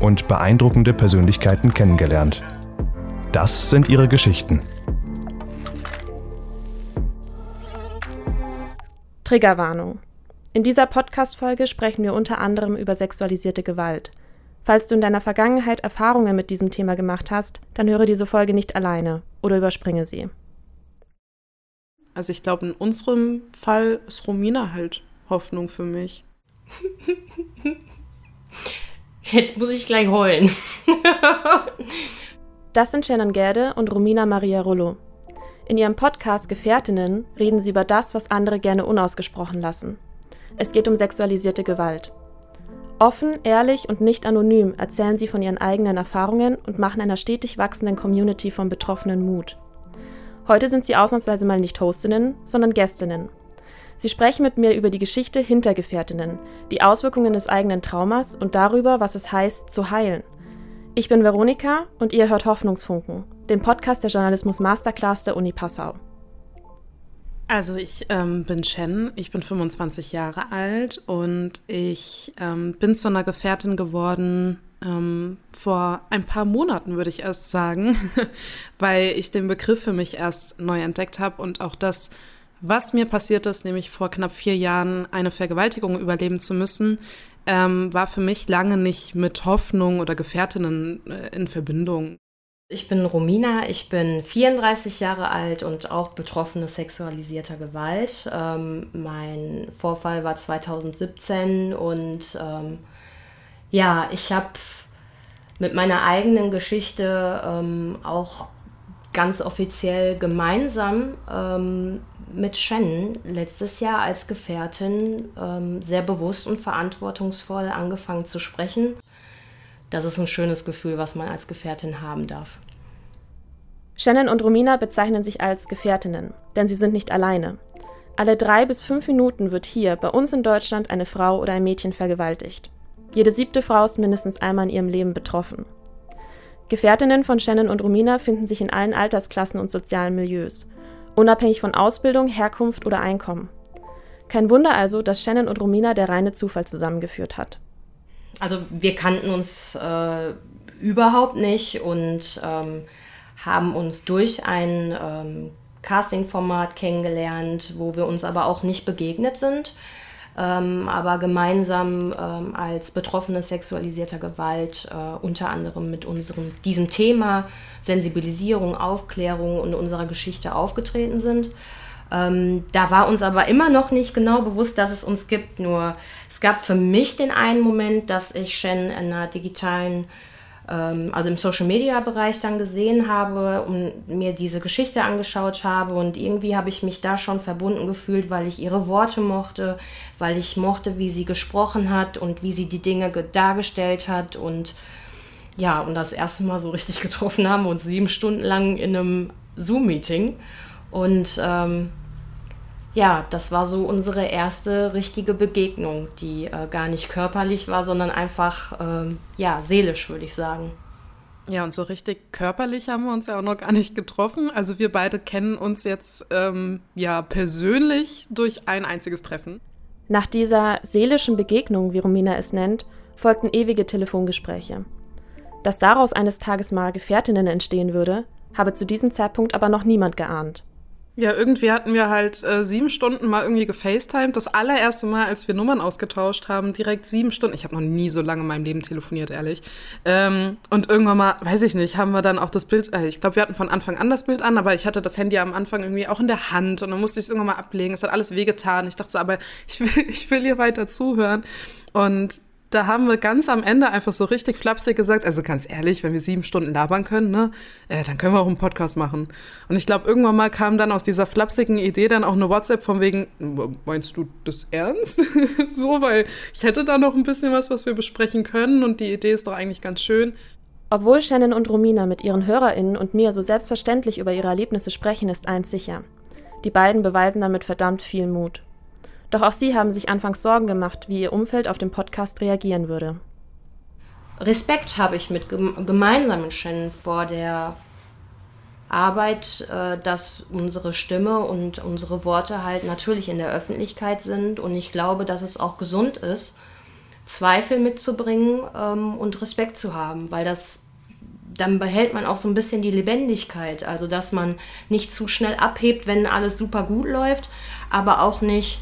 und beeindruckende Persönlichkeiten kennengelernt. Das sind ihre Geschichten. Triggerwarnung. In dieser Podcast-Folge sprechen wir unter anderem über sexualisierte Gewalt. Falls du in deiner Vergangenheit Erfahrungen mit diesem Thema gemacht hast, dann höre diese Folge nicht alleine oder überspringe sie. Also ich glaube, in unserem Fall ist Romina halt Hoffnung für mich. Jetzt muss ich gleich heulen. das sind Shannon Gerde und Romina Maria Rollo. In ihrem Podcast Gefährtinnen reden sie über das, was andere gerne unausgesprochen lassen. Es geht um sexualisierte Gewalt. Offen, ehrlich und nicht anonym erzählen sie von ihren eigenen Erfahrungen und machen einer stetig wachsenden Community von Betroffenen Mut. Heute sind sie ausnahmsweise mal nicht Hostinnen, sondern Gästinnen Sie sprechen mit mir über die Geschichte hinter Gefährtinnen, die Auswirkungen des eigenen Traumas und darüber, was es heißt, zu heilen. Ich bin Veronika und ihr hört Hoffnungsfunken, den Podcast der Journalismus Masterclass der Uni Passau. Also ich ähm, bin Shen, ich bin 25 Jahre alt und ich ähm, bin zu einer Gefährtin geworden ähm, vor ein paar Monaten, würde ich erst sagen, weil ich den Begriff für mich erst neu entdeckt habe und auch das was mir passiert ist, nämlich vor knapp vier Jahren eine Vergewaltigung überleben zu müssen, ähm, war für mich lange nicht mit Hoffnung oder Gefährtinnen äh, in Verbindung. Ich bin Romina, ich bin 34 Jahre alt und auch betroffene sexualisierter Gewalt. Ähm, mein Vorfall war 2017 und ähm, ja, ich habe mit meiner eigenen Geschichte ähm, auch ganz offiziell gemeinsam ähm, mit Shannon letztes Jahr als Gefährtin ähm, sehr bewusst und verantwortungsvoll angefangen zu sprechen. Das ist ein schönes Gefühl, was man als Gefährtin haben darf. Shannon und Romina bezeichnen sich als Gefährtinnen, denn sie sind nicht alleine. Alle drei bis fünf Minuten wird hier bei uns in Deutschland eine Frau oder ein Mädchen vergewaltigt. Jede siebte Frau ist mindestens einmal in ihrem Leben betroffen. Gefährtinnen von Shannon und Romina finden sich in allen Altersklassen und sozialen Milieus unabhängig von Ausbildung, Herkunft oder Einkommen. Kein Wunder also, dass Shannon und Romina der reine Zufall zusammengeführt hat. Also wir kannten uns äh, überhaupt nicht und ähm, haben uns durch ein ähm, Casting-Format kennengelernt, wo wir uns aber auch nicht begegnet sind ähm, aber gemeinsam ähm, als Betroffene sexualisierter Gewalt äh, unter anderem mit unserem, diesem Thema Sensibilisierung, Aufklärung und unserer Geschichte aufgetreten sind. Ähm, da war uns aber immer noch nicht genau bewusst, dass es uns gibt. Nur es gab für mich den einen Moment, dass ich Shen in einer digitalen also im Social Media Bereich dann gesehen habe und mir diese Geschichte angeschaut habe. Und irgendwie habe ich mich da schon verbunden gefühlt, weil ich ihre Worte mochte, weil ich mochte, wie sie gesprochen hat und wie sie die Dinge dargestellt hat. Und ja, und das erste Mal so richtig getroffen haben uns sieben Stunden lang in einem Zoom-Meeting. Und ähm, ja, das war so unsere erste richtige Begegnung, die äh, gar nicht körperlich war, sondern einfach, äh, ja, seelisch, würde ich sagen. Ja, und so richtig körperlich haben wir uns ja auch noch gar nicht getroffen. Also wir beide kennen uns jetzt ähm, ja persönlich durch ein einziges Treffen. Nach dieser seelischen Begegnung, wie Romina es nennt, folgten ewige Telefongespräche. Dass daraus eines Tages mal Gefährtinnen entstehen würde, habe zu diesem Zeitpunkt aber noch niemand geahnt. Ja, irgendwie hatten wir halt äh, sieben Stunden mal irgendwie gefacetimed. Das allererste Mal, als wir Nummern ausgetauscht haben, direkt sieben Stunden. Ich habe noch nie so lange in meinem Leben telefoniert, ehrlich. Ähm, und irgendwann mal, weiß ich nicht, haben wir dann auch das Bild, äh, ich glaube, wir hatten von Anfang an das Bild an, aber ich hatte das Handy am Anfang irgendwie auch in der Hand und dann musste ich es irgendwann mal ablegen. Es hat alles wehgetan. Ich dachte so, aber ich will, ich will hier weiter zuhören. Und da haben wir ganz am Ende einfach so richtig flapsig gesagt, also ganz ehrlich, wenn wir sieben Stunden labern können, ne, äh, dann können wir auch einen Podcast machen. Und ich glaube, irgendwann mal kam dann aus dieser flapsigen Idee dann auch eine WhatsApp von wegen, meinst du das ernst? so, weil ich hätte da noch ein bisschen was, was wir besprechen können und die Idee ist doch eigentlich ganz schön. Obwohl Shannon und Romina mit ihren HörerInnen und mir so selbstverständlich über ihre Erlebnisse sprechen, ist eins sicher. Die beiden beweisen damit verdammt viel Mut. Doch auch sie haben sich anfangs Sorgen gemacht, wie ihr Umfeld auf den Podcast reagieren würde. Respekt habe ich mit gemeinsam mit Shannon vor der Arbeit, äh, dass unsere Stimme und unsere Worte halt natürlich in der Öffentlichkeit sind. Und ich glaube, dass es auch gesund ist, Zweifel mitzubringen ähm, und Respekt zu haben, weil das dann behält man auch so ein bisschen die Lebendigkeit. Also, dass man nicht zu schnell abhebt, wenn alles super gut läuft, aber auch nicht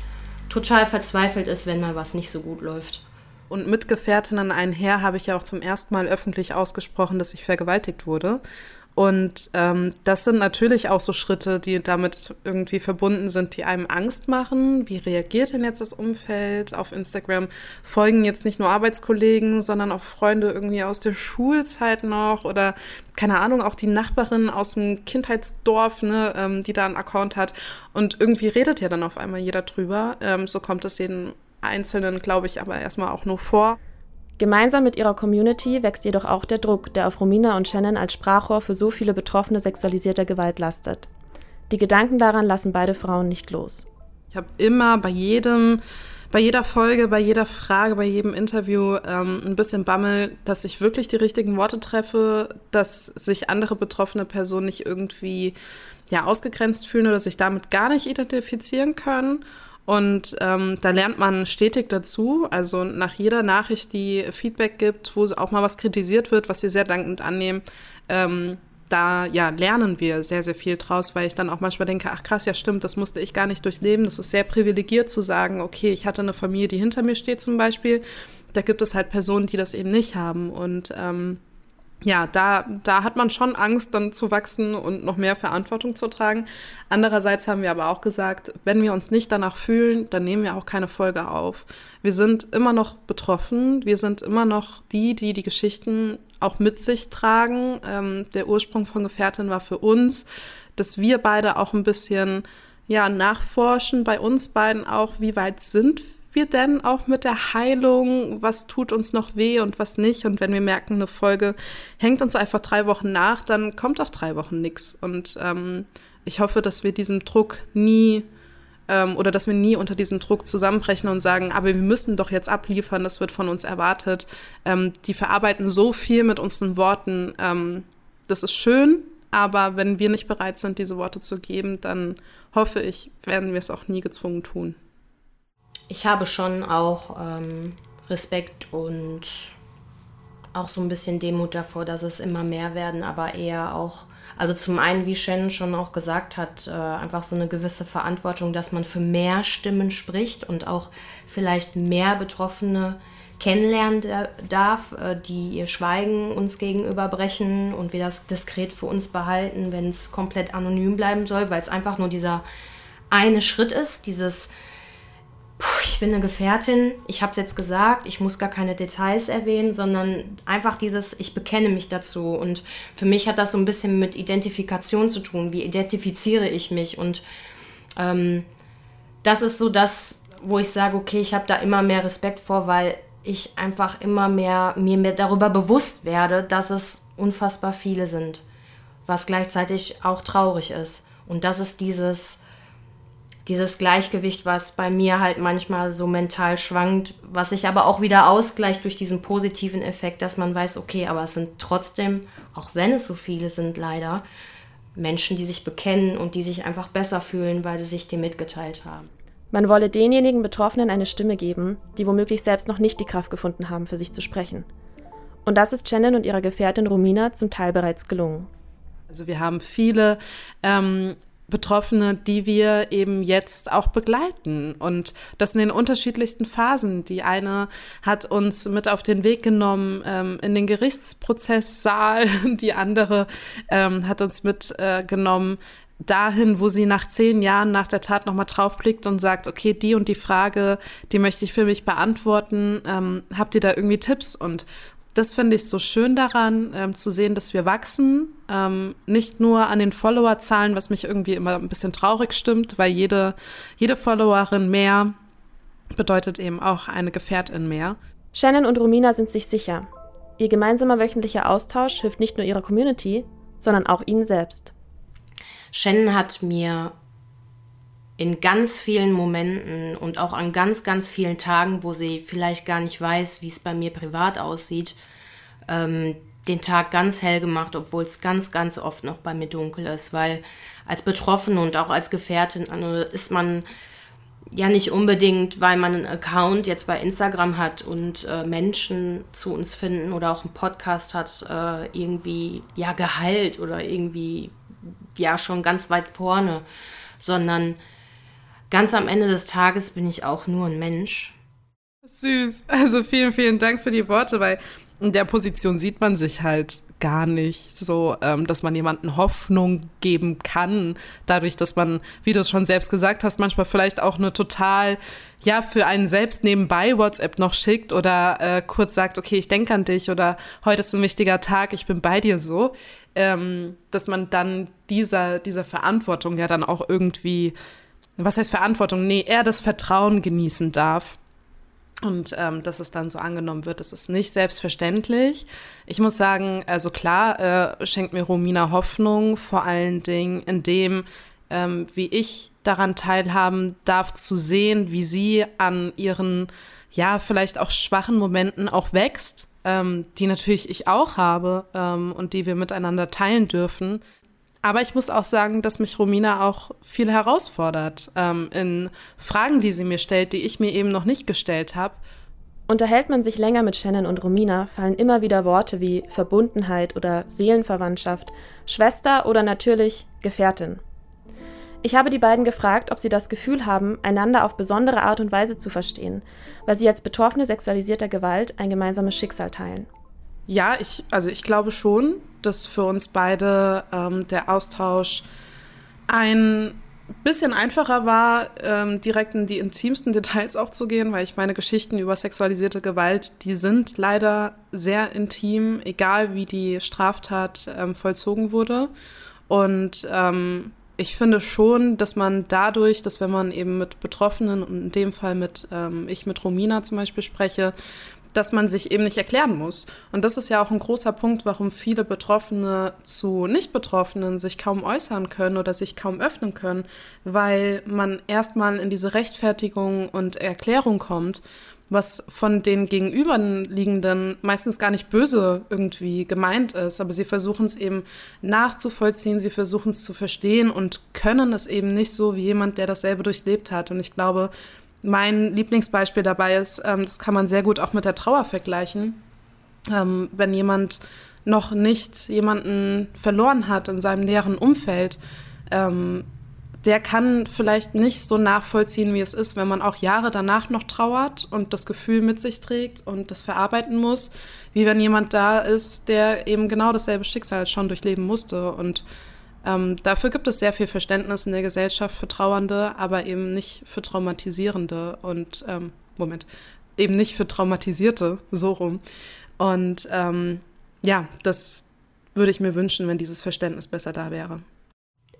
total verzweifelt ist, wenn mal was nicht so gut läuft. Und mit Gefährtinnen einher habe ich ja auch zum ersten Mal öffentlich ausgesprochen, dass ich vergewaltigt wurde. Und ähm, das sind natürlich auch so Schritte, die damit irgendwie verbunden sind, die einem Angst machen. Wie reagiert denn jetzt das Umfeld? Auf Instagram folgen jetzt nicht nur Arbeitskollegen, sondern auch Freunde irgendwie aus der Schulzeit noch oder keine Ahnung, auch die Nachbarin aus dem Kindheitsdorf, ne, ähm, die da einen Account hat. Und irgendwie redet ja dann auf einmal jeder drüber. Ähm, so kommt es jeden Einzelnen, glaube ich, aber erstmal auch nur vor. Gemeinsam mit ihrer Community wächst jedoch auch der Druck, der auf Romina und Shannon als Sprachrohr für so viele Betroffene sexualisierter Gewalt lastet. Die Gedanken daran lassen beide Frauen nicht los. Ich habe immer bei jedem, bei jeder Folge, bei jeder Frage, bei jedem Interview ähm, ein bisschen Bammel, dass ich wirklich die richtigen Worte treffe, dass sich andere betroffene Personen nicht irgendwie ja, ausgegrenzt fühlen oder sich damit gar nicht identifizieren können. Und ähm, da lernt man stetig dazu. Also nach jeder Nachricht, die Feedback gibt, wo auch mal was kritisiert wird, was wir sehr dankend annehmen, ähm, da ja, lernen wir sehr, sehr viel draus, weil ich dann auch manchmal denke, ach krass, ja stimmt, das musste ich gar nicht durchleben. Das ist sehr privilegiert zu sagen, okay, ich hatte eine Familie, die hinter mir steht zum Beispiel. Da gibt es halt Personen, die das eben nicht haben. Und ähm, ja, da, da hat man schon Angst, dann zu wachsen und noch mehr Verantwortung zu tragen. Andererseits haben wir aber auch gesagt, wenn wir uns nicht danach fühlen, dann nehmen wir auch keine Folge auf. Wir sind immer noch betroffen, wir sind immer noch die, die die Geschichten auch mit sich tragen. Ähm, der Ursprung von Gefährtin war für uns, dass wir beide auch ein bisschen ja, nachforschen, bei uns beiden auch, wie weit sind wir denn auch mit der Heilung? Was tut uns noch weh und was nicht? Und wenn wir merken, eine Folge hängt uns einfach drei Wochen nach, dann kommt auch drei Wochen nichts. Und ähm, ich hoffe, dass wir diesem Druck nie ähm, oder dass wir nie unter diesem Druck zusammenbrechen und sagen, aber wir müssen doch jetzt abliefern, das wird von uns erwartet. Ähm, die verarbeiten so viel mit unseren Worten. Ähm, das ist schön, aber wenn wir nicht bereit sind, diese Worte zu geben, dann hoffe ich, werden wir es auch nie gezwungen tun ich habe schon auch ähm, Respekt und auch so ein bisschen Demut davor, dass es immer mehr werden, aber eher auch, also zum einen, wie Shannon schon auch gesagt hat, äh, einfach so eine gewisse Verantwortung, dass man für mehr Stimmen spricht und auch vielleicht mehr Betroffene kennenlernen darf, äh, die ihr Schweigen uns gegenüber brechen und wir das diskret für uns behalten, wenn es komplett anonym bleiben soll, weil es einfach nur dieser eine Schritt ist, dieses ich bin eine Gefährtin, ich habe es jetzt gesagt, ich muss gar keine Details erwähnen, sondern einfach dieses, ich bekenne mich dazu. Und für mich hat das so ein bisschen mit Identifikation zu tun. Wie identifiziere ich mich? Und ähm, das ist so das, wo ich sage, okay, ich habe da immer mehr Respekt vor, weil ich einfach immer mehr mir mehr darüber bewusst werde, dass es unfassbar viele sind, was gleichzeitig auch traurig ist. Und das ist dieses dieses Gleichgewicht, was bei mir halt manchmal so mental schwankt, was sich aber auch wieder ausgleicht durch diesen positiven Effekt, dass man weiß, okay, aber es sind trotzdem, auch wenn es so viele sind leider, Menschen, die sich bekennen und die sich einfach besser fühlen, weil sie sich dem mitgeteilt haben. Man wolle denjenigen Betroffenen eine Stimme geben, die womöglich selbst noch nicht die Kraft gefunden haben, für sich zu sprechen. Und das ist Shannon und ihrer Gefährtin Romina zum Teil bereits gelungen. Also wir haben viele ähm, Betroffene, die wir eben jetzt auch begleiten. Und das in den unterschiedlichsten Phasen. Die eine hat uns mit auf den Weg genommen ähm, in den Gerichtsprozesssaal, die andere ähm, hat uns mitgenommen äh, dahin, wo sie nach zehn Jahren nach der Tat nochmal draufblickt und sagt, okay, die und die Frage, die möchte ich für mich beantworten. Ähm, habt ihr da irgendwie Tipps? Und das finde ich so schön daran, ähm, zu sehen, dass wir wachsen. Ähm, nicht nur an den Followerzahlen, was mich irgendwie immer ein bisschen traurig stimmt, weil jede, jede Followerin mehr bedeutet eben auch eine Gefährtin mehr. Shannon und Romina sind sich sicher. Ihr gemeinsamer wöchentlicher Austausch hilft nicht nur ihrer Community, sondern auch ihnen selbst. Shannon hat mir in ganz vielen Momenten und auch an ganz, ganz vielen Tagen, wo sie vielleicht gar nicht weiß, wie es bei mir privat aussieht, ähm, den Tag ganz hell gemacht, obwohl es ganz, ganz oft noch bei mir dunkel ist, weil als Betroffene und auch als Gefährtin also ist man ja nicht unbedingt, weil man einen Account jetzt bei Instagram hat und äh, Menschen zu uns finden oder auch einen Podcast hat, äh, irgendwie ja geheilt oder irgendwie ja schon ganz weit vorne, sondern ganz am Ende des Tages bin ich auch nur ein Mensch. Süß. Also vielen, vielen Dank für die Worte, weil in der Position sieht man sich halt gar nicht so, ähm, dass man jemanden Hoffnung geben kann, dadurch, dass man, wie du es schon selbst gesagt hast, manchmal vielleicht auch nur total, ja, für einen selbst nebenbei WhatsApp noch schickt oder äh, kurz sagt, okay, ich denke an dich oder heute ist ein wichtiger Tag, ich bin bei dir so, ähm, dass man dann dieser, dieser Verantwortung ja dann auch irgendwie was heißt Verantwortung? Nee, er das Vertrauen genießen darf. Und ähm, dass es dann so angenommen wird, das ist nicht selbstverständlich. Ich muss sagen, also klar, äh, schenkt mir Romina Hoffnung, vor allen Dingen in dem, ähm, wie ich daran teilhaben darf, zu sehen, wie sie an ihren, ja, vielleicht auch schwachen Momenten auch wächst, ähm, die natürlich ich auch habe ähm, und die wir miteinander teilen dürfen. Aber ich muss auch sagen, dass mich Romina auch viel herausfordert ähm, in Fragen, die sie mir stellt, die ich mir eben noch nicht gestellt habe. Unterhält man sich länger mit Shannon und Romina, fallen immer wieder Worte wie Verbundenheit oder Seelenverwandtschaft, Schwester oder natürlich Gefährtin. Ich habe die beiden gefragt, ob sie das Gefühl haben, einander auf besondere Art und Weise zu verstehen, weil sie als Betroffene sexualisierter Gewalt ein gemeinsames Schicksal teilen. Ja, ich, also ich glaube schon, dass für uns beide ähm, der Austausch ein bisschen einfacher war, ähm, direkt in die intimsten Details auch zu gehen, weil ich meine Geschichten über sexualisierte Gewalt, die sind leider sehr intim, egal wie die Straftat ähm, vollzogen wurde. Und ähm, ich finde schon, dass man dadurch, dass wenn man eben mit Betroffenen und in dem Fall mit, ähm, ich mit Romina zum Beispiel spreche, dass man sich eben nicht erklären muss. Und das ist ja auch ein großer Punkt, warum viele Betroffene zu Nicht-Betroffenen sich kaum äußern können oder sich kaum öffnen können, weil man erstmal in diese Rechtfertigung und Erklärung kommt, was von den Gegenüberliegenden meistens gar nicht böse irgendwie gemeint ist, aber sie versuchen es eben nachzuvollziehen, sie versuchen es zu verstehen und können es eben nicht so wie jemand, der dasselbe durchlebt hat. Und ich glaube, mein Lieblingsbeispiel dabei ist, ähm, das kann man sehr gut auch mit der Trauer vergleichen. Ähm, wenn jemand noch nicht jemanden verloren hat in seinem näheren Umfeld, ähm, der kann vielleicht nicht so nachvollziehen, wie es ist, wenn man auch Jahre danach noch trauert und das Gefühl mit sich trägt und das verarbeiten muss, wie wenn jemand da ist, der eben genau dasselbe Schicksal schon durchleben musste. Und ähm, dafür gibt es sehr viel Verständnis in der Gesellschaft für Trauernde, aber eben nicht für Traumatisierende und, ähm, Moment, eben nicht für Traumatisierte, so rum. Und ähm, ja, das würde ich mir wünschen, wenn dieses Verständnis besser da wäre.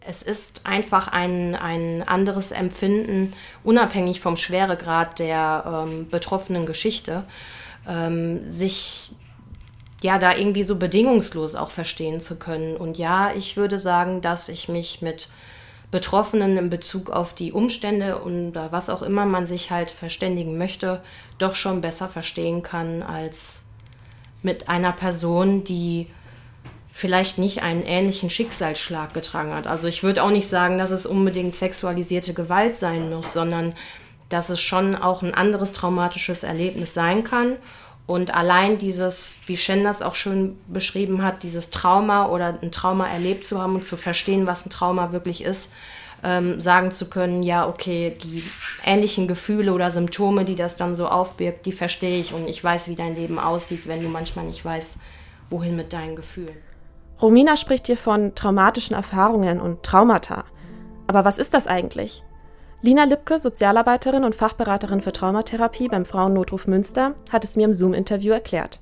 Es ist einfach ein, ein anderes Empfinden, unabhängig vom Schweregrad der ähm, betroffenen Geschichte, ähm, sich ja, da irgendwie so bedingungslos auch verstehen zu können. Und ja, ich würde sagen, dass ich mich mit Betroffenen in Bezug auf die Umstände und was auch immer man sich halt verständigen möchte, doch schon besser verstehen kann als mit einer Person, die vielleicht nicht einen ähnlichen Schicksalsschlag getragen hat. Also ich würde auch nicht sagen, dass es unbedingt sexualisierte Gewalt sein muss, sondern dass es schon auch ein anderes traumatisches Erlebnis sein kann. Und allein dieses, wie Shen das auch schön beschrieben hat, dieses Trauma oder ein Trauma erlebt zu haben und zu verstehen, was ein Trauma wirklich ist, ähm, sagen zu können, ja, okay, die ähnlichen Gefühle oder Symptome, die das dann so aufbirgt, die verstehe ich und ich weiß, wie dein Leben aussieht, wenn du manchmal nicht weißt, wohin mit deinen Gefühlen. Romina spricht hier von traumatischen Erfahrungen und Traumata. Aber was ist das eigentlich? Lina Lipke, Sozialarbeiterin und Fachberaterin für Traumatherapie beim Frauennotruf Münster, hat es mir im Zoom-Interview erklärt.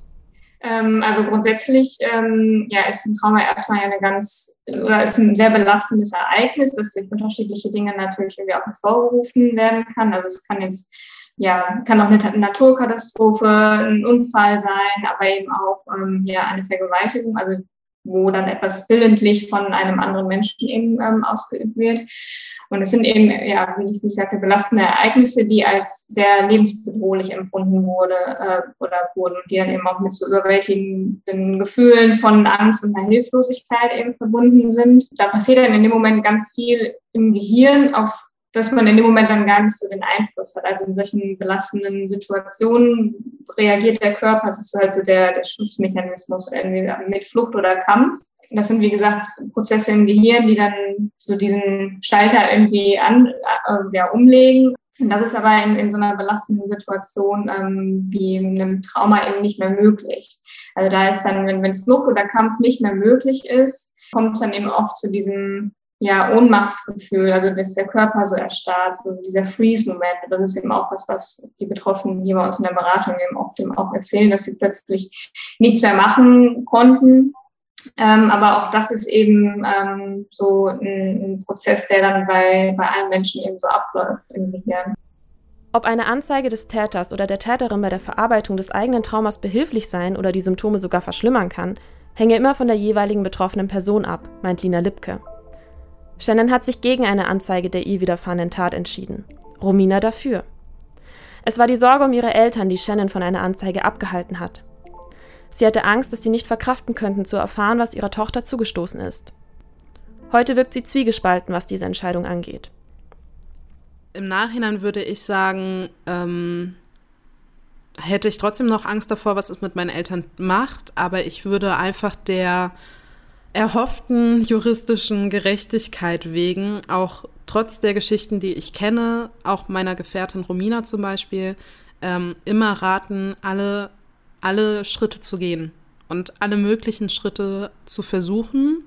Ähm, also grundsätzlich ähm, ja, ist ein Trauma erstmal eine ganz oder ist ein sehr belastendes Ereignis, das durch unterschiedliche Dinge natürlich irgendwie auch hervorgerufen werden kann. Also es kann jetzt ja, kann auch eine Naturkatastrophe, ein Unfall sein, aber eben auch ähm, ja, eine Vergewaltigung. Also wo dann etwas willentlich von einem anderen Menschen eben ähm, ausgeübt wird. Und es sind eben, ja, wie ich, wie sagte, belastende Ereignisse, die als sehr lebensbedrohlich empfunden wurde äh, oder wurden und die dann eben auch mit so überwältigenden Gefühlen von Angst und einer Hilflosigkeit eben verbunden sind. Da passiert dann in dem Moment ganz viel im Gehirn auf dass man in dem Moment dann gar nicht so den Einfluss hat. Also in solchen belastenden Situationen reagiert der Körper, das ist halt so der, der Schutzmechanismus, entweder mit Flucht oder Kampf. Das sind, wie gesagt, Prozesse im Gehirn, die dann so diesen Schalter irgendwie an, äh, ja, umlegen. Und das ist aber in, in so einer belastenden Situation ähm, wie einem Trauma eben nicht mehr möglich. Also da ist dann, wenn, wenn Flucht oder Kampf nicht mehr möglich ist, kommt es dann eben oft zu diesem ja, Ohnmachtsgefühl, also dass der Körper so erstarrt, so dieser Freeze-Moment. Das ist eben auch was, was die Betroffenen hier bei uns in der Beratung eben oft eben auch erzählen, dass sie plötzlich nichts mehr machen konnten. Ähm, aber auch das ist eben ähm, so ein, ein, Prozess, der dann bei, bei allen Menschen eben so abläuft im Gehirn. Ob eine Anzeige des Täters oder der Täterin bei der Verarbeitung des eigenen Traumas behilflich sein oder die Symptome sogar verschlimmern kann, hänge immer von der jeweiligen betroffenen Person ab, meint Lina Lipke. Shannon hat sich gegen eine Anzeige der ihr widerfahrenen Tat entschieden. Romina dafür. Es war die Sorge um ihre Eltern, die Shannon von einer Anzeige abgehalten hat. Sie hatte Angst, dass sie nicht verkraften könnten, zu erfahren, was ihrer Tochter zugestoßen ist. Heute wirkt sie zwiegespalten, was diese Entscheidung angeht. Im Nachhinein würde ich sagen, ähm, hätte ich trotzdem noch Angst davor, was es mit meinen Eltern macht, aber ich würde einfach der erhofften juristischen Gerechtigkeit wegen, auch trotz der Geschichten, die ich kenne, auch meiner Gefährtin Romina zum Beispiel, ähm, immer raten, alle, alle Schritte zu gehen und alle möglichen Schritte zu versuchen,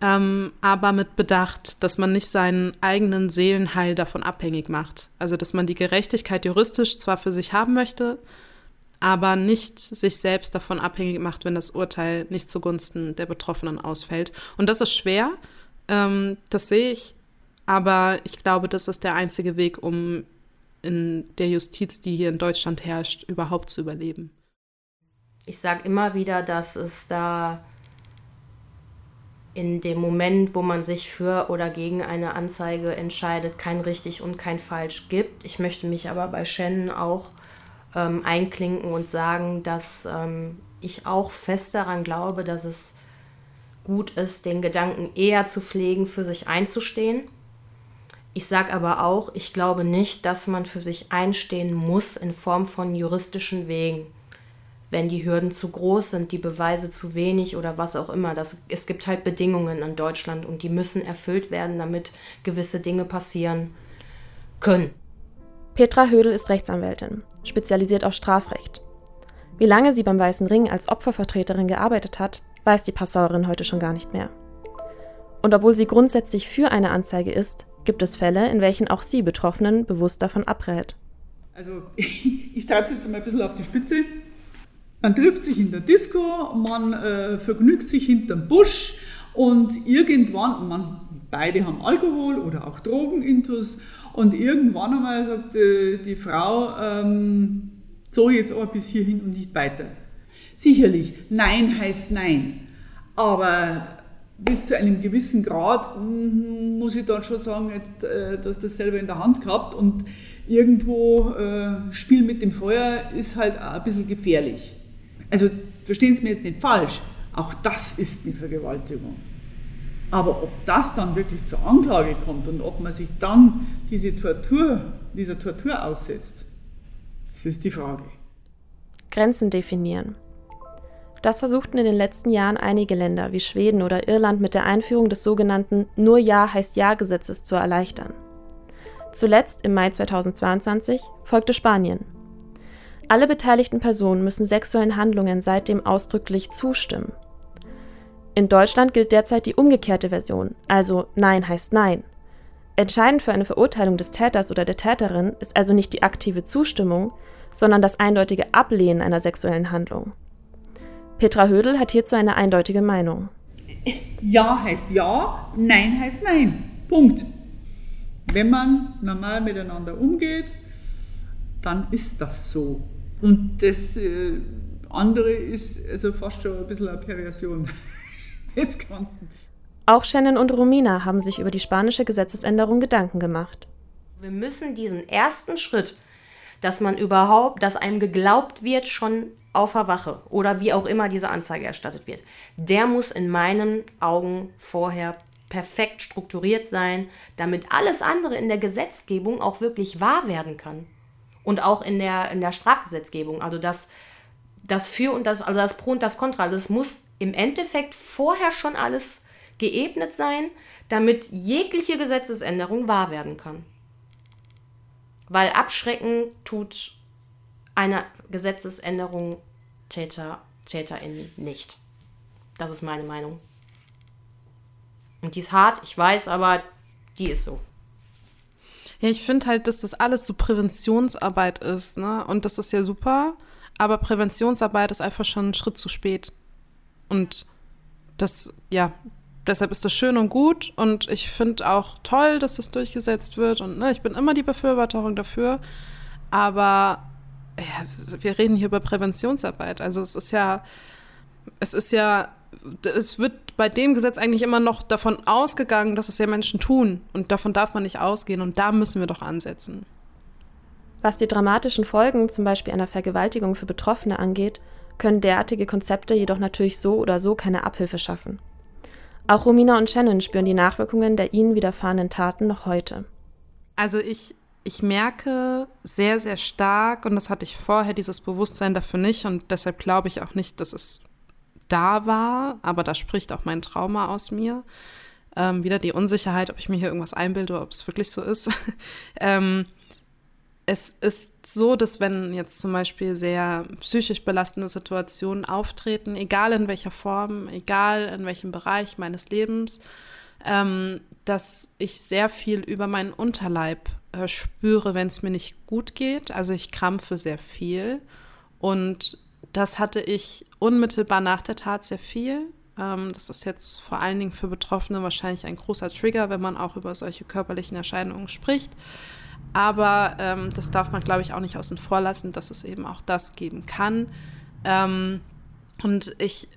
ähm, aber mit Bedacht, dass man nicht seinen eigenen Seelenheil davon abhängig macht. Also dass man die Gerechtigkeit juristisch zwar für sich haben möchte, aber nicht sich selbst davon abhängig macht, wenn das Urteil nicht zugunsten der Betroffenen ausfällt. Und das ist schwer, ähm, das sehe ich, aber ich glaube, das ist der einzige Weg, um in der Justiz, die hier in Deutschland herrscht, überhaupt zu überleben. Ich sage immer wieder, dass es da in dem Moment, wo man sich für oder gegen eine Anzeige entscheidet, kein richtig und kein falsch gibt. Ich möchte mich aber bei Shannon auch ähm, einklinken und sagen, dass ähm, ich auch fest daran glaube, dass es gut ist, den Gedanken eher zu pflegen, für sich einzustehen. Ich sage aber auch, ich glaube nicht, dass man für sich einstehen muss in Form von juristischen Wegen. Wenn die Hürden zu groß sind, die Beweise zu wenig oder was auch immer. Das, es gibt halt Bedingungen in Deutschland und die müssen erfüllt werden, damit gewisse Dinge passieren können. Petra Hödel ist Rechtsanwältin spezialisiert auf Strafrecht. Wie lange sie beim Weißen Ring als Opfervertreterin gearbeitet hat, weiß die Passauerin heute schon gar nicht mehr. Und obwohl sie grundsätzlich für eine Anzeige ist, gibt es Fälle, in welchen auch sie Betroffenen bewusst davon abrät. Also ich treibe es jetzt mal ein bisschen auf die Spitze. Man trifft sich in der Disco, man äh, vergnügt sich hinterm Busch und irgendwann, man, beide haben Alkohol oder auch Drogenintus und irgendwann einmal sagt äh, die Frau, ähm, so jetzt aber bis hierhin und nicht weiter. Sicherlich, Nein heißt Nein. Aber bis zu einem gewissen Grad mm, muss ich dann schon sagen, jetzt, äh, dass das selber in der Hand gehabt und irgendwo äh, Spiel mit dem Feuer ist halt auch ein bisschen gefährlich. Also verstehen Sie mir jetzt nicht falsch, auch das ist eine Vergewaltigung. Aber ob das dann wirklich zur Anklage kommt und ob man sich dann diese Tortur, dieser Tortur aussetzt, das ist die Frage. Grenzen definieren. Das versuchten in den letzten Jahren einige Länder wie Schweden oder Irland mit der Einführung des sogenannten Nur Ja heißt Ja Gesetzes zu erleichtern. Zuletzt im Mai 2022 folgte Spanien. Alle beteiligten Personen müssen sexuellen Handlungen seitdem ausdrücklich zustimmen. In Deutschland gilt derzeit die umgekehrte Version, also Nein heißt Nein. Entscheidend für eine Verurteilung des Täters oder der Täterin ist also nicht die aktive Zustimmung, sondern das eindeutige Ablehnen einer sexuellen Handlung. Petra Hödel hat hierzu eine eindeutige Meinung. Ja heißt ja, Nein heißt Nein. Punkt. Wenn man normal miteinander umgeht, dann ist das so. Und das äh, andere ist also fast schon ein bisschen eine Perversion Ganzen. Auch Shannon und Romina haben sich über die spanische Gesetzesänderung Gedanken gemacht. Wir müssen diesen ersten Schritt, dass man überhaupt, dass einem geglaubt wird, schon auf der Wache oder wie auch immer diese Anzeige erstattet wird, der muss in meinen Augen vorher perfekt strukturiert sein, damit alles andere in der Gesetzgebung auch wirklich wahr werden kann. Und auch in der, in der Strafgesetzgebung. Also das, das Für und das, also das Pro und das Contra. Also es muss im Endeffekt vorher schon alles geebnet sein, damit jegliche Gesetzesänderung wahr werden kann. Weil abschrecken tut eine Gesetzesänderung Täter, TäterInnen nicht. Das ist meine Meinung. Und die ist hart, ich weiß, aber die ist so. Ja, ich finde halt, dass das alles so Präventionsarbeit ist, ne? Und das ist ja super, aber Präventionsarbeit ist einfach schon ein Schritt zu spät. Und das, ja, deshalb ist das schön und gut und ich finde auch toll, dass das durchgesetzt wird und ne, ich bin immer die Befürworterung dafür. Aber ja, wir reden hier über Präventionsarbeit. Also es ist ja, es ist ja, es wird bei dem Gesetz eigentlich immer noch davon ausgegangen, dass es ja Menschen tun. Und davon darf man nicht ausgehen. Und da müssen wir doch ansetzen. Was die dramatischen Folgen zum Beispiel einer Vergewaltigung für Betroffene angeht, können derartige Konzepte jedoch natürlich so oder so keine Abhilfe schaffen. Auch Romina und Shannon spüren die Nachwirkungen der ihnen widerfahrenen Taten noch heute. Also ich ich merke sehr, sehr stark, und das hatte ich vorher, dieses Bewusstsein dafür nicht, und deshalb glaube ich auch nicht, dass es da war, aber da spricht auch mein Trauma aus mir. Ähm, wieder die Unsicherheit, ob ich mir hier irgendwas einbilde oder ob es wirklich so ist. ähm, es ist so, dass wenn jetzt zum Beispiel sehr psychisch belastende Situationen auftreten, egal in welcher Form, egal in welchem Bereich meines Lebens, ähm, dass ich sehr viel über meinen Unterleib äh, spüre, wenn es mir nicht gut geht. Also ich krampfe sehr viel. Und das hatte ich unmittelbar nach der Tat sehr viel. Ähm, das ist jetzt vor allen Dingen für Betroffene wahrscheinlich ein großer Trigger, wenn man auch über solche körperlichen Erscheinungen spricht. Aber ähm, das darf man, glaube ich, auch nicht außen vor lassen, dass es eben auch das geben kann. Ähm, und ich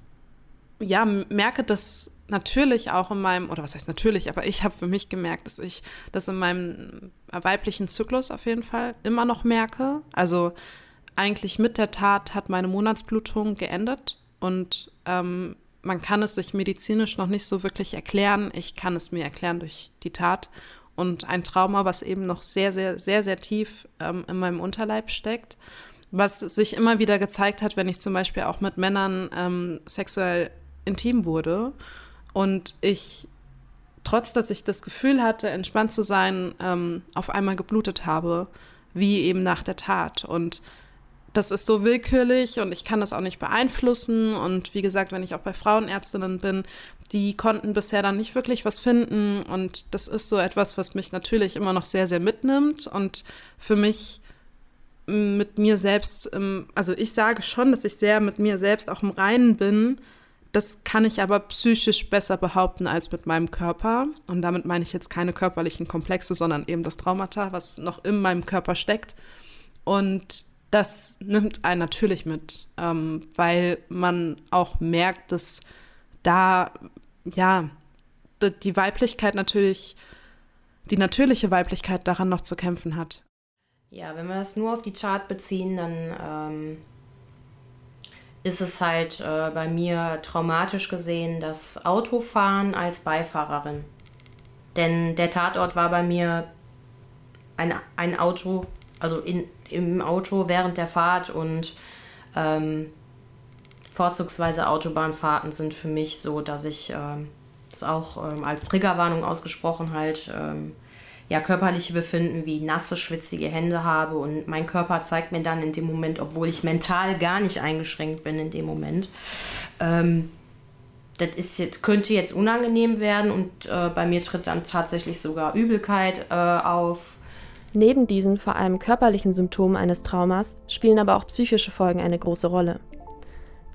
ja, merke das natürlich auch in meinem, oder was heißt natürlich, aber ich habe für mich gemerkt, dass ich das in meinem weiblichen Zyklus auf jeden Fall immer noch merke. Also eigentlich mit der Tat hat meine Monatsblutung geendet und ähm, man kann es sich medizinisch noch nicht so wirklich erklären. Ich kann es mir erklären durch die Tat und ein Trauma, was eben noch sehr, sehr, sehr, sehr tief ähm, in meinem Unterleib steckt, was sich immer wieder gezeigt hat, wenn ich zum Beispiel auch mit Männern ähm, sexuell intim wurde und ich, trotz dass ich das Gefühl hatte, entspannt zu sein, ähm, auf einmal geblutet habe, wie eben nach der Tat. Und das ist so willkürlich und ich kann das auch nicht beeinflussen. Und wie gesagt, wenn ich auch bei Frauenärztinnen bin, die konnten bisher dann nicht wirklich was finden. Und das ist so etwas, was mich natürlich immer noch sehr, sehr mitnimmt und für mich mit mir selbst, also ich sage schon, dass ich sehr mit mir selbst auch im Reinen bin, das kann ich aber psychisch besser behaupten als mit meinem Körper. Und damit meine ich jetzt keine körperlichen Komplexe, sondern eben das Traumata, was noch in meinem Körper steckt. Und das nimmt einen natürlich mit, ähm, weil man auch merkt, dass da ja, die Weiblichkeit natürlich, die natürliche Weiblichkeit daran noch zu kämpfen hat. Ja, wenn wir das nur auf die Chart beziehen, dann ähm, ist es halt äh, bei mir traumatisch gesehen das Autofahren als Beifahrerin. Denn der Tatort war bei mir ein, ein Auto, also in, im Auto während der Fahrt und ähm, vorzugsweise Autobahnfahrten sind für mich so, dass ich ähm, das auch ähm, als Triggerwarnung ausgesprochen halt ähm, ja, körperliche Befinden wie nasse, schwitzige Hände habe und mein Körper zeigt mir dann in dem Moment, obwohl ich mental gar nicht eingeschränkt bin in dem Moment, ähm, das ist jetzt, könnte jetzt unangenehm werden und äh, bei mir tritt dann tatsächlich sogar Übelkeit äh, auf. Neben diesen vor allem körperlichen Symptomen eines Traumas spielen aber auch psychische Folgen eine große Rolle.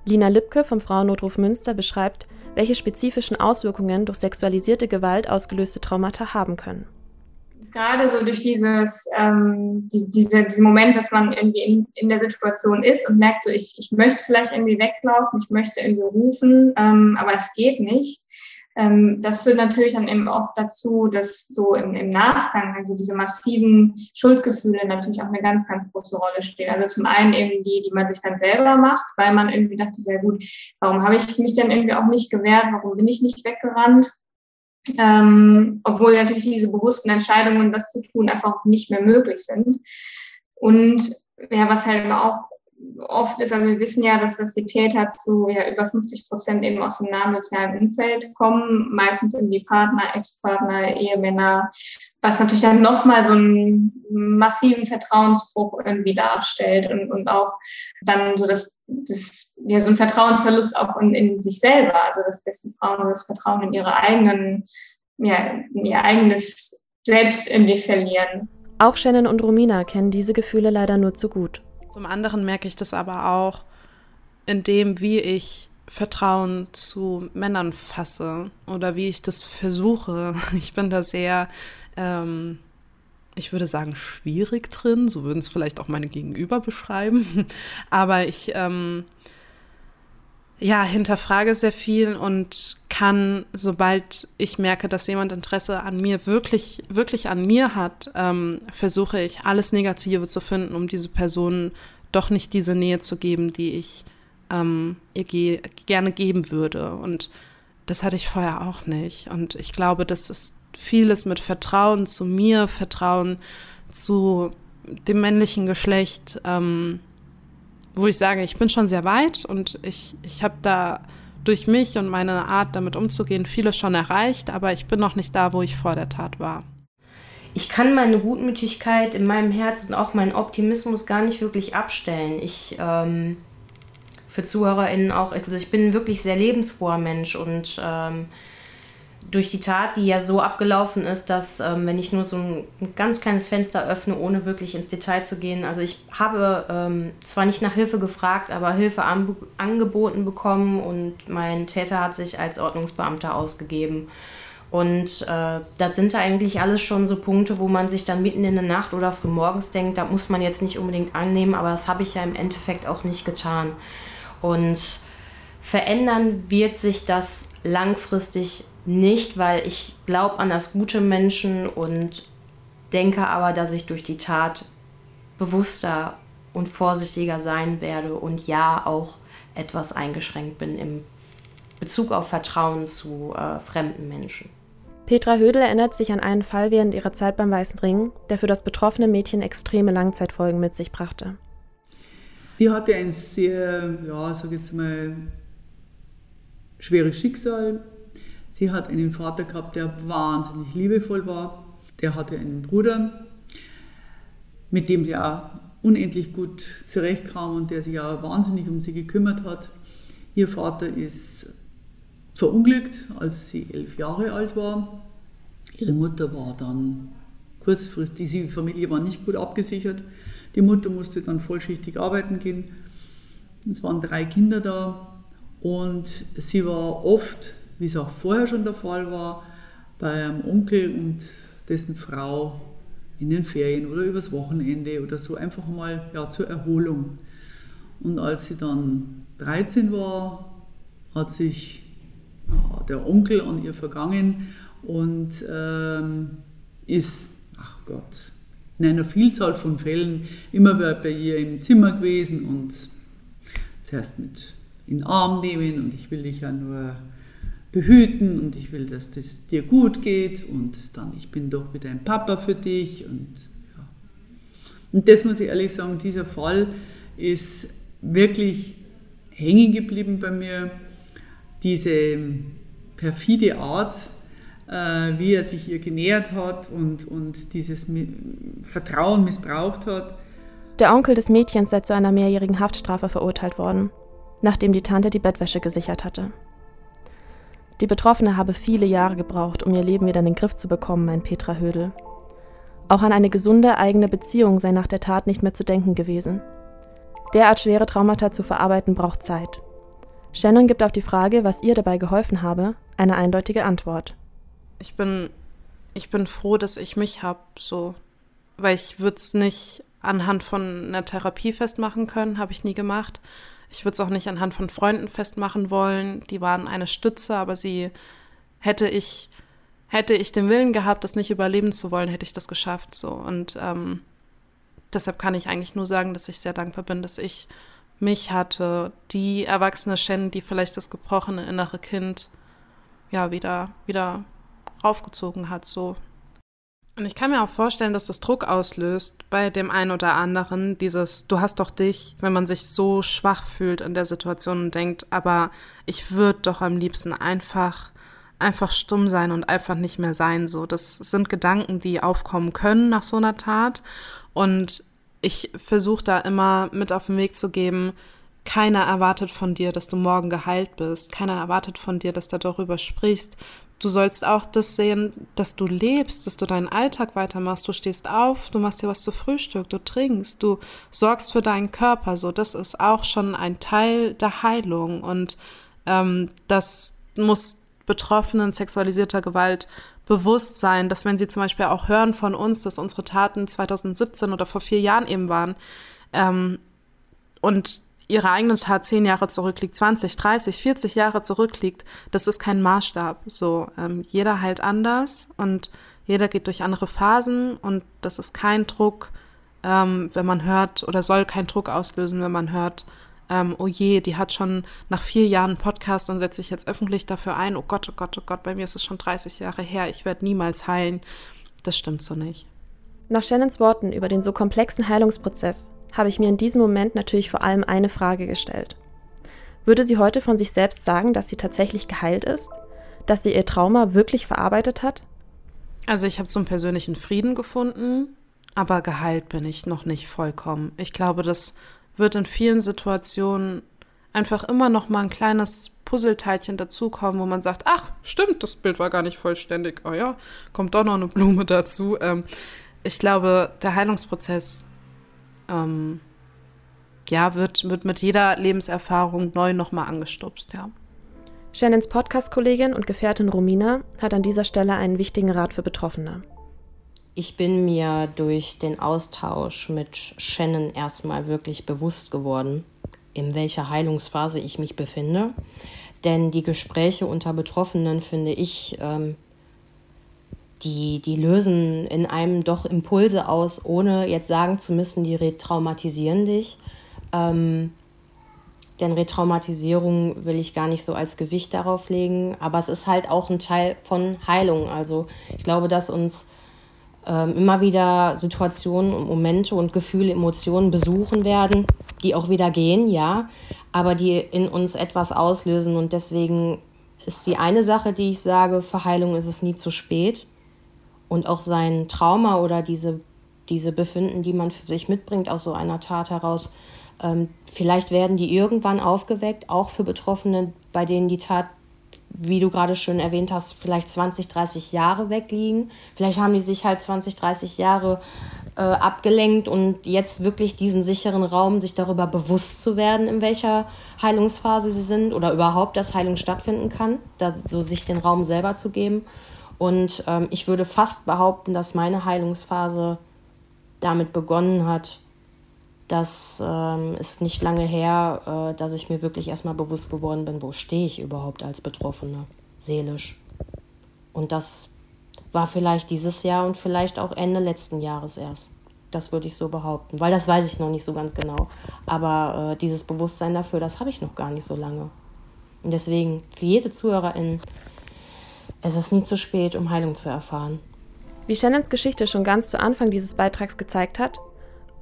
Lina Lipke vom Frauennotruf Münster beschreibt, welche spezifischen Auswirkungen durch sexualisierte Gewalt ausgelöste Traumata haben können gerade so durch dieses, ähm, die, diese, diesen Moment, dass man irgendwie in, in der Situation ist und merkt so, ich, ich möchte vielleicht irgendwie weglaufen, ich möchte irgendwie rufen, ähm, aber es geht nicht. Ähm, das führt natürlich dann eben oft dazu, dass so im, im Nachgang, also diese massiven Schuldgefühle natürlich auch eine ganz, ganz große Rolle spielen. Also zum einen eben die, die man sich dann selber macht, weil man irgendwie dachte, sehr gut, warum habe ich mich denn irgendwie auch nicht gewehrt, warum bin ich nicht weggerannt? ähm, obwohl natürlich diese bewussten Entscheidungen, das zu tun, einfach nicht mehr möglich sind. Und ja, was halt auch oft ist, also wir wissen ja, dass das die Täter zu ja, über 50 Prozent eben aus dem nahen sozialen Umfeld kommen, meistens irgendwie Partner, Ex-Partner, Ehemänner, was natürlich dann nochmal so einen massiven Vertrauensbruch irgendwie darstellt und, und auch dann so das, das ja, so ein Vertrauensverlust auch in, in sich selber, also dass, dass die Frauen das Vertrauen in ihre eigenen, ja, in ihr eigenes Selbst irgendwie verlieren. Auch Shannon und Romina kennen diese Gefühle leider nur zu gut. Zum anderen merke ich das aber auch in dem, wie ich Vertrauen zu Männern fasse oder wie ich das versuche. Ich bin da sehr, ähm, ich würde sagen, schwierig drin. So würden es vielleicht auch meine Gegenüber beschreiben. Aber ich ähm, ja, hinterfrage sehr viel und kann, sobald ich merke, dass jemand Interesse an mir wirklich, wirklich an mir hat, ähm, versuche ich alles Negative zu finden, um diese Person doch nicht diese Nähe zu geben, die ich ähm, ihr ge gerne geben würde. Und das hatte ich vorher auch nicht. Und ich glaube, das ist vieles mit Vertrauen zu mir, Vertrauen zu dem männlichen Geschlecht. Ähm, wo ich sage, ich bin schon sehr weit und ich, ich habe da durch mich und meine Art, damit umzugehen, vieles schon erreicht, aber ich bin noch nicht da, wo ich vor der Tat war. Ich kann meine Gutmütigkeit in meinem Herz und auch meinen Optimismus gar nicht wirklich abstellen. Ich, ähm, für ZuhörerInnen auch, also ich bin ein wirklich sehr lebensfroher Mensch und ähm, durch die Tat, die ja so abgelaufen ist, dass ähm, wenn ich nur so ein, ein, ganz kleines Fenster öffne, ohne wirklich ins Detail zu gehen, also ich habe ähm, zwar nicht nach Hilfe gefragt, aber Hilfe an, angeboten bekommen und mein Täter hat sich als Ordnungsbeamter ausgegeben. Und äh, das sind da eigentlich alles schon so Punkte, wo man sich dann mitten in der Nacht oder früh morgens denkt, da muss man jetzt nicht unbedingt annehmen, aber das habe ich ja im Endeffekt auch nicht getan. Und verändern wird sich das langfristig nicht, weil ich glaube an das gute Menschen und denke aber, dass ich durch die Tat bewusster und vorsichtiger sein werde und ja auch etwas eingeschränkt bin im Bezug auf Vertrauen zu äh, fremden Menschen. Petra Hödel erinnert sich an einen Fall während ihrer Zeit beim Weißen Ring, der für das betroffene Mädchen extreme Langzeitfolgen mit sich brachte. Die hatte ein sehr, ja, sag jetzt mal, schweres Schicksal. Sie hat einen Vater gehabt, der wahnsinnig liebevoll war. Der hatte einen Bruder, mit dem sie auch unendlich gut zurechtkam und der sich auch wahnsinnig um sie gekümmert hat. Ihr Vater ist verunglückt, als sie elf Jahre alt war. Ihre Mutter war dann kurzfristig, diese Familie war nicht gut abgesichert. Die Mutter musste dann vollschichtig arbeiten gehen. Es waren drei Kinder da und sie war oft wie es auch vorher schon der Fall war, bei einem Onkel und dessen Frau in den Ferien oder übers Wochenende oder so einfach mal ja, zur Erholung. Und als sie dann 13 war, hat sich der Onkel an ihr vergangen und ähm, ist, ach Gott, in einer Vielzahl von Fällen immer bei ihr im Zimmer gewesen und zuerst mit in den Arm nehmen und ich will dich ja nur behüten und ich will, dass es dir gut geht und dann, ich bin doch wieder ein Papa für dich und ja. Und das muss ich ehrlich sagen, dieser Fall ist wirklich hängen geblieben bei mir. Diese perfide Art, äh, wie er sich ihr genähert hat und, und dieses Vertrauen missbraucht hat. Der Onkel des Mädchens sei zu einer mehrjährigen Haftstrafe verurteilt worden, nachdem die Tante die Bettwäsche gesichert hatte. Die Betroffene habe viele Jahre gebraucht, um ihr Leben wieder in den Griff zu bekommen, meint Petra Hödel. Auch an eine gesunde eigene Beziehung sei nach der Tat nicht mehr zu denken gewesen. Derart schwere Traumata zu verarbeiten braucht Zeit. Shannon gibt auf die Frage, was ihr dabei geholfen habe, eine eindeutige Antwort. Ich bin, ich bin froh, dass ich mich habe, so, weil ich würde es nicht anhand von einer Therapie festmachen können, habe ich nie gemacht. Ich würde es auch nicht anhand von Freunden festmachen wollen. Die waren eine Stütze, aber sie hätte ich, hätte ich den Willen gehabt, das nicht überleben zu wollen, hätte ich das geschafft. So. Und ähm, deshalb kann ich eigentlich nur sagen, dass ich sehr dankbar bin, dass ich mich hatte, die erwachsene Shen, die vielleicht das gebrochene innere Kind ja wieder, wieder raufgezogen hat. So. Und ich kann mir auch vorstellen, dass das Druck auslöst bei dem einen oder anderen, dieses, du hast doch dich, wenn man sich so schwach fühlt in der Situation und denkt, aber ich würde doch am liebsten einfach, einfach stumm sein und einfach nicht mehr sein. So, das sind Gedanken, die aufkommen können nach so einer Tat. Und ich versuche da immer mit auf den Weg zu geben, keiner erwartet von dir, dass du morgen geheilt bist. Keiner erwartet von dir, dass du darüber sprichst. Du sollst auch das sehen, dass du lebst, dass du deinen Alltag weitermachst. Du stehst auf, du machst dir was zu Frühstück, du trinkst, du sorgst für deinen Körper. So, das ist auch schon ein Teil der Heilung. Und ähm, das muss Betroffenen sexualisierter Gewalt bewusst sein, dass wenn sie zum Beispiel auch hören von uns, dass unsere Taten 2017 oder vor vier Jahren eben waren ähm, und ihre eigene Tat zehn Jahre zurückliegt, 20, 30, 40 Jahre zurückliegt, das ist kein Maßstab. So, ähm, jeder heilt anders und jeder geht durch andere Phasen und das ist kein Druck, ähm, wenn man hört, oder soll kein Druck auslösen, wenn man hört, ähm, oh je, die hat schon nach vier Jahren Podcast und setzt sich jetzt öffentlich dafür ein, oh Gott, oh Gott, oh Gott, bei mir ist es schon 30 Jahre her, ich werde niemals heilen. Das stimmt so nicht. Nach Shannons Worten über den so komplexen Heilungsprozess habe ich mir in diesem Moment natürlich vor allem eine Frage gestellt. Würde sie heute von sich selbst sagen, dass sie tatsächlich geheilt ist? Dass sie ihr Trauma wirklich verarbeitet hat? Also ich habe so einen persönlichen Frieden gefunden, aber geheilt bin ich noch nicht vollkommen. Ich glaube, das wird in vielen Situationen einfach immer noch mal ein kleines Puzzleteilchen dazukommen, wo man sagt, ach, stimmt, das Bild war gar nicht vollständig. Oh ja, kommt doch noch eine Blume dazu. Ähm, ich glaube, der Heilungsprozess ähm, ja, wird, wird mit jeder Lebenserfahrung neu nochmal angestupst, ja. Shannons Podcast-Kollegin und Gefährtin Romina hat an dieser Stelle einen wichtigen Rat für Betroffene. Ich bin mir durch den Austausch mit Shannon erstmal wirklich bewusst geworden, in welcher Heilungsphase ich mich befinde. Denn die Gespräche unter Betroffenen, finde ich, ähm, die, die lösen in einem doch Impulse aus, ohne jetzt sagen zu müssen, die retraumatisieren dich. Ähm, denn Retraumatisierung will ich gar nicht so als Gewicht darauf legen, aber es ist halt auch ein Teil von Heilung. Also ich glaube, dass uns ähm, immer wieder Situationen und Momente und Gefühle, Emotionen besuchen werden, die auch wieder gehen, ja, aber die in uns etwas auslösen und deswegen ist die eine Sache, die ich sage, für Heilung ist es nie zu spät und auch sein Trauma oder diese, diese Befinden, die man für sich mitbringt aus so einer Tat heraus, ähm, vielleicht werden die irgendwann aufgeweckt, auch für Betroffene, bei denen die Tat, wie du gerade schon erwähnt hast, vielleicht 20, 30 Jahre wegliegen. Vielleicht haben die sich halt 20, 30 Jahre äh, abgelenkt und jetzt wirklich diesen sicheren Raum, sich darüber bewusst zu werden, in welcher Heilungsphase sie sind oder überhaupt, dass Heilung stattfinden kann, da so sich den Raum selber zu geben. Und ähm, ich würde fast behaupten, dass meine Heilungsphase damit begonnen hat, das ähm, ist nicht lange her, äh, dass ich mir wirklich erstmal bewusst geworden bin, wo stehe ich überhaupt als Betroffene. seelisch. Und das war vielleicht dieses Jahr und vielleicht auch Ende letzten Jahres erst. Das würde ich so behaupten, weil das weiß ich noch nicht so ganz genau. Aber äh, dieses Bewusstsein dafür, das habe ich noch gar nicht so lange. Und deswegen, für jede Zuhörerin, es ist nie zu spät, um Heilung zu erfahren. Wie Shannons Geschichte schon ganz zu Anfang dieses Beitrags gezeigt hat,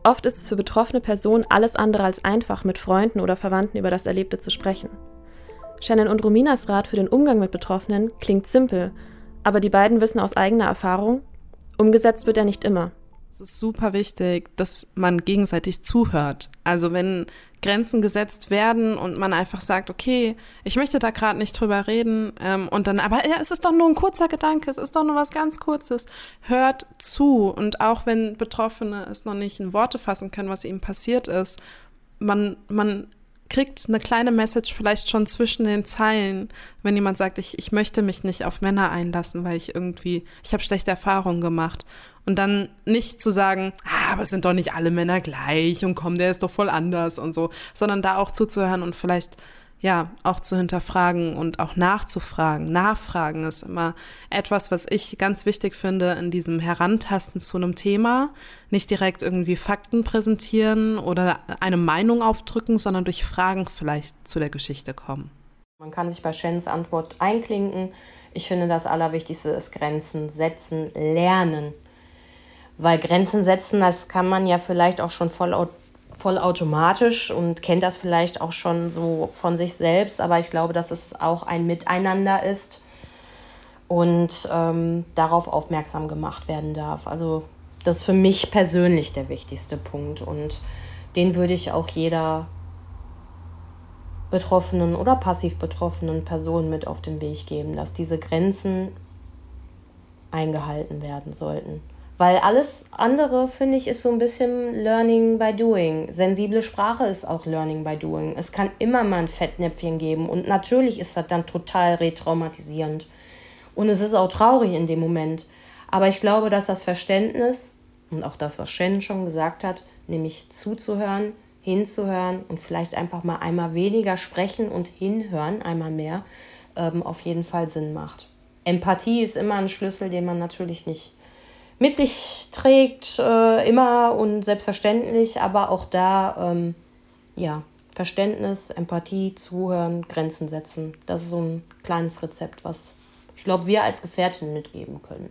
oft ist es für betroffene Personen alles andere als einfach, mit Freunden oder Verwandten über das Erlebte zu sprechen. Shannon und Rominas Rat für den Umgang mit Betroffenen klingt simpel, aber die beiden wissen aus eigener Erfahrung, umgesetzt wird er nicht immer. Es ist super wichtig, dass man gegenseitig zuhört. Also wenn Grenzen gesetzt werden und man einfach sagt, okay, ich möchte da gerade nicht drüber reden ähm, und dann, aber ja, es ist doch nur ein kurzer Gedanke, es ist doch nur was ganz Kurzes. Hört zu und auch wenn Betroffene es noch nicht in Worte fassen können, was ihnen passiert ist, man, man kriegt eine kleine Message vielleicht schon zwischen den Zeilen, wenn jemand sagt, ich, ich möchte mich nicht auf Männer einlassen, weil ich irgendwie, ich habe schlechte Erfahrungen gemacht. Und dann nicht zu sagen, ah, aber es sind doch nicht alle Männer gleich und komm, der ist doch voll anders und so, sondern da auch zuzuhören und vielleicht ja, auch zu hinterfragen und auch nachzufragen. Nachfragen ist immer etwas, was ich ganz wichtig finde in diesem Herantasten zu einem Thema. Nicht direkt irgendwie Fakten präsentieren oder eine Meinung aufdrücken, sondern durch Fragen vielleicht zu der Geschichte kommen. Man kann sich bei Shens Antwort einklinken. Ich finde, das Allerwichtigste ist Grenzen setzen, lernen. Weil Grenzen setzen, das kann man ja vielleicht auch schon voll vollautomatisch und kennt das vielleicht auch schon so von sich selbst, aber ich glaube, dass es auch ein Miteinander ist und ähm, darauf aufmerksam gemacht werden darf. Also das ist für mich persönlich der wichtigste Punkt und den würde ich auch jeder betroffenen oder passiv betroffenen Person mit auf den Weg geben, dass diese Grenzen eingehalten werden sollten. Weil alles andere, finde ich, ist so ein bisschen Learning by Doing. Sensible Sprache ist auch Learning by Doing. Es kann immer mal ein Fettnäpfchen geben und natürlich ist das dann total retraumatisierend. Und es ist auch traurig in dem Moment. Aber ich glaube, dass das Verständnis und auch das, was Shen schon gesagt hat, nämlich zuzuhören, hinzuhören und vielleicht einfach mal einmal weniger sprechen und hinhören, einmal mehr, ähm, auf jeden Fall Sinn macht. Empathie ist immer ein Schlüssel, den man natürlich nicht mit sich trägt, äh, immer und selbstverständlich, aber auch da, ähm, ja, Verständnis, Empathie, Zuhören, Grenzen setzen. Das ist so ein kleines Rezept, was ich glaube, wir als Gefährtin mitgeben können.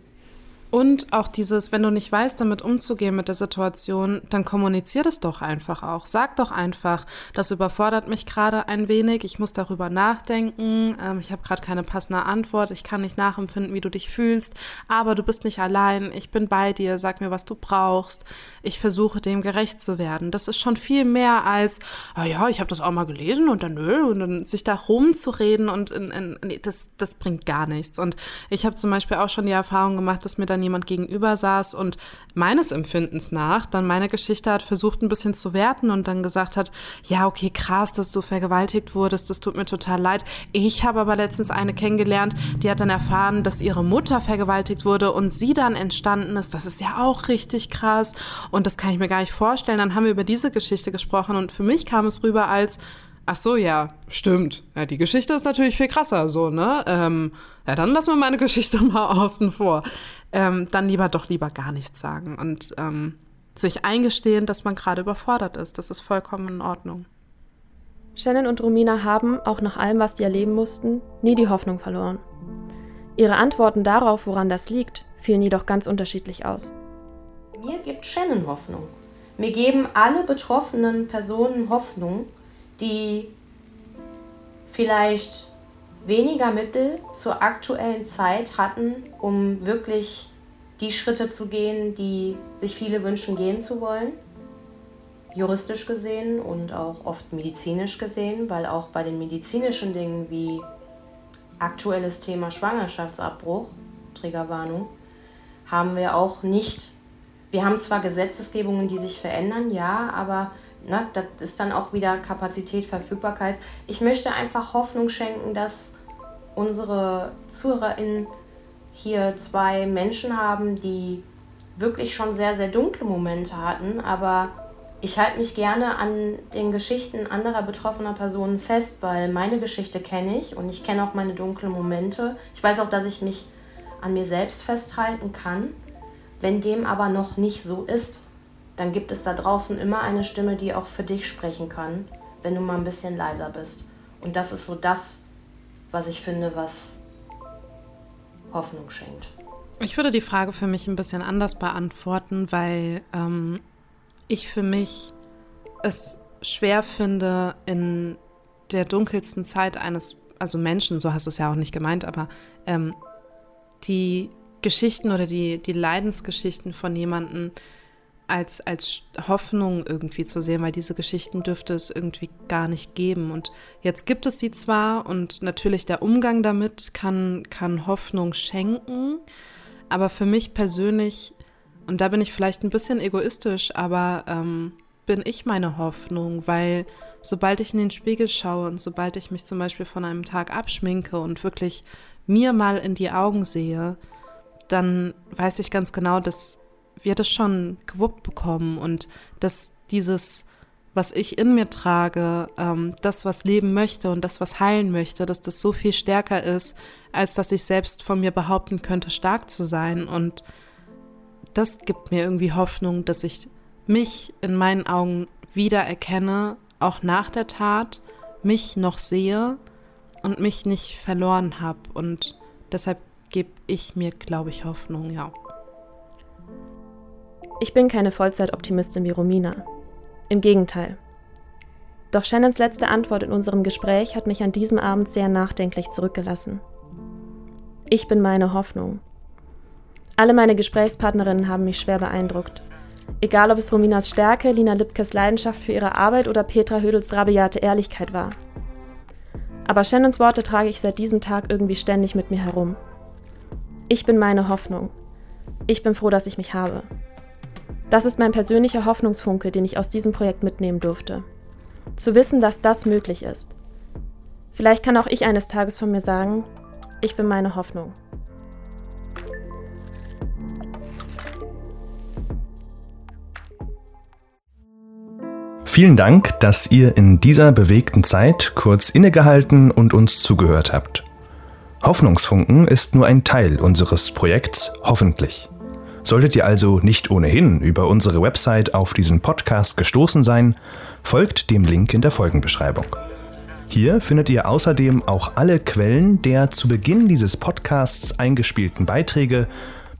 Und auch dieses, wenn du nicht weißt, damit umzugehen mit der Situation, dann kommunizier das doch einfach auch. Sag doch einfach, das überfordert mich gerade ein wenig, ich muss darüber nachdenken, ähm, ich habe gerade keine passende Antwort, ich kann nicht nachempfinden, wie du dich fühlst, aber du bist nicht allein, ich bin bei dir, sag mir, was du brauchst, ich versuche dem gerecht zu werden. Das ist schon viel mehr als, ah ja, ich habe das auch mal gelesen und dann nö, und dann sich da rumzureden und in, in, nee, das, das bringt gar nichts. Und ich habe zum Beispiel auch schon die Erfahrung gemacht, dass mir dann jemand gegenüber saß und meines Empfindens nach dann meine Geschichte hat versucht ein bisschen zu werten und dann gesagt hat, ja, okay, krass, dass du vergewaltigt wurdest, das tut mir total leid. Ich habe aber letztens eine kennengelernt, die hat dann erfahren, dass ihre Mutter vergewaltigt wurde und sie dann entstanden ist. Das ist ja auch richtig krass und das kann ich mir gar nicht vorstellen. Dann haben wir über diese Geschichte gesprochen und für mich kam es rüber als, Ach so, ja, stimmt. Ja, die Geschichte ist natürlich viel krasser, so, ne? Ähm, ja, dann lassen wir meine Geschichte mal außen vor. Ähm, dann lieber doch lieber gar nichts sagen und ähm, sich eingestehen, dass man gerade überfordert ist. Das ist vollkommen in Ordnung. Shannon und Romina haben, auch nach allem, was sie erleben mussten, nie die Hoffnung verloren. Ihre Antworten darauf, woran das liegt, fielen jedoch ganz unterschiedlich aus. Mir gibt Shannon Hoffnung. Mir geben alle betroffenen Personen Hoffnung, die vielleicht weniger Mittel zur aktuellen Zeit hatten, um wirklich die Schritte zu gehen, die sich viele wünschen, gehen zu wollen. Juristisch gesehen und auch oft medizinisch gesehen, weil auch bei den medizinischen Dingen wie aktuelles Thema Schwangerschaftsabbruch, Trägerwarnung, haben wir auch nicht, wir haben zwar Gesetzesgebungen, die sich verändern, ja, aber ne, das ist dann auch wieder Kapazität, Verfügbarkeit. Ich möchte einfach Hoffnung schenken, dass unsere ZuhörerInnen hier zwei Menschen haben, die wirklich schon sehr, sehr dunkle Momente hatten, aber ich halte mich gerne an den Geschichten anderer betroffener Personen fest, weil meine Geschichte kenne ich und ich kenne auch meine dunklen Momente. Ich weiß auch, dass ich mich an mir selbst festhalten kann. Wenn dem aber noch nicht so ist, dann gibt es da draußen immer eine Stimme, die auch für dich sprechen kann, wenn du mal ein bisschen leiser bist. Und das ist so das, was ich finde, was Hoffnung schenkt. Ich würde die Frage für mich ein bisschen anders beantworten, weil ähm, ich für mich es schwer finde, in der dunkelsten Zeit eines, also Menschen, so hast du es ja auch nicht gemeint, aber ähm, die Geschichten oder die, die Leidensgeschichten von jemandem als, als Hoffnung irgendwie zu sehen, weil diese Geschichten dürfte es irgendwie gar nicht geben. Und jetzt gibt es sie zwar und natürlich der Umgang damit kann, kann Hoffnung schenken, aber für mich persönlich und da bin ich vielleicht ein bisschen egoistisch, aber ähm, bin ich meine Hoffnung, weil sobald ich in den Spiegel schaue und sobald ich mich zum Beispiel von einem Tag abschminke und wirklich mir mal in die Augen sehe, dann weiß ich ganz genau, dass wir das schon gewuppt bekommen und dass dieses, was ich in mir trage, ähm, das, was leben möchte und das, was heilen möchte, dass das so viel stärker ist, als dass ich selbst von mir behaupten könnte, stark zu sein und das gibt mir irgendwie Hoffnung, dass ich mich in meinen Augen wiedererkenne, auch nach der Tat, mich noch sehe und mich nicht verloren habe. Und deshalb gebe ich mir, glaube ich, Hoffnung, ja. Ich bin keine Vollzeitoptimistin wie Romina. Im Gegenteil. Doch Shannons letzte Antwort in unserem Gespräch hat mich an diesem Abend sehr nachdenklich zurückgelassen. Ich bin meine Hoffnung. Alle meine Gesprächspartnerinnen haben mich schwer beeindruckt. Egal, ob es Rominas Stärke, Lina Lipkes Leidenschaft für ihre Arbeit oder Petra Hödels rabiate Ehrlichkeit war. Aber Shannons Worte trage ich seit diesem Tag irgendwie ständig mit mir herum. Ich bin meine Hoffnung. Ich bin froh, dass ich mich habe. Das ist mein persönlicher Hoffnungsfunke, den ich aus diesem Projekt mitnehmen durfte. Zu wissen, dass das möglich ist. Vielleicht kann auch ich eines Tages von mir sagen, ich bin meine Hoffnung. Vielen Dank, dass ihr in dieser bewegten Zeit kurz innegehalten und uns zugehört habt. Hoffnungsfunken ist nur ein Teil unseres Projekts Hoffentlich. Solltet ihr also nicht ohnehin über unsere Website auf diesen Podcast gestoßen sein, folgt dem Link in der Folgenbeschreibung. Hier findet ihr außerdem auch alle Quellen der zu Beginn dieses Podcasts eingespielten Beiträge,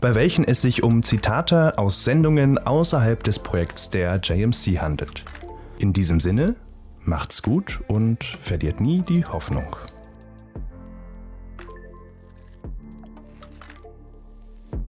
bei welchen es sich um Zitate aus Sendungen außerhalb des Projekts der JMC handelt. In diesem Sinne, macht's gut und verliert nie die Hoffnung.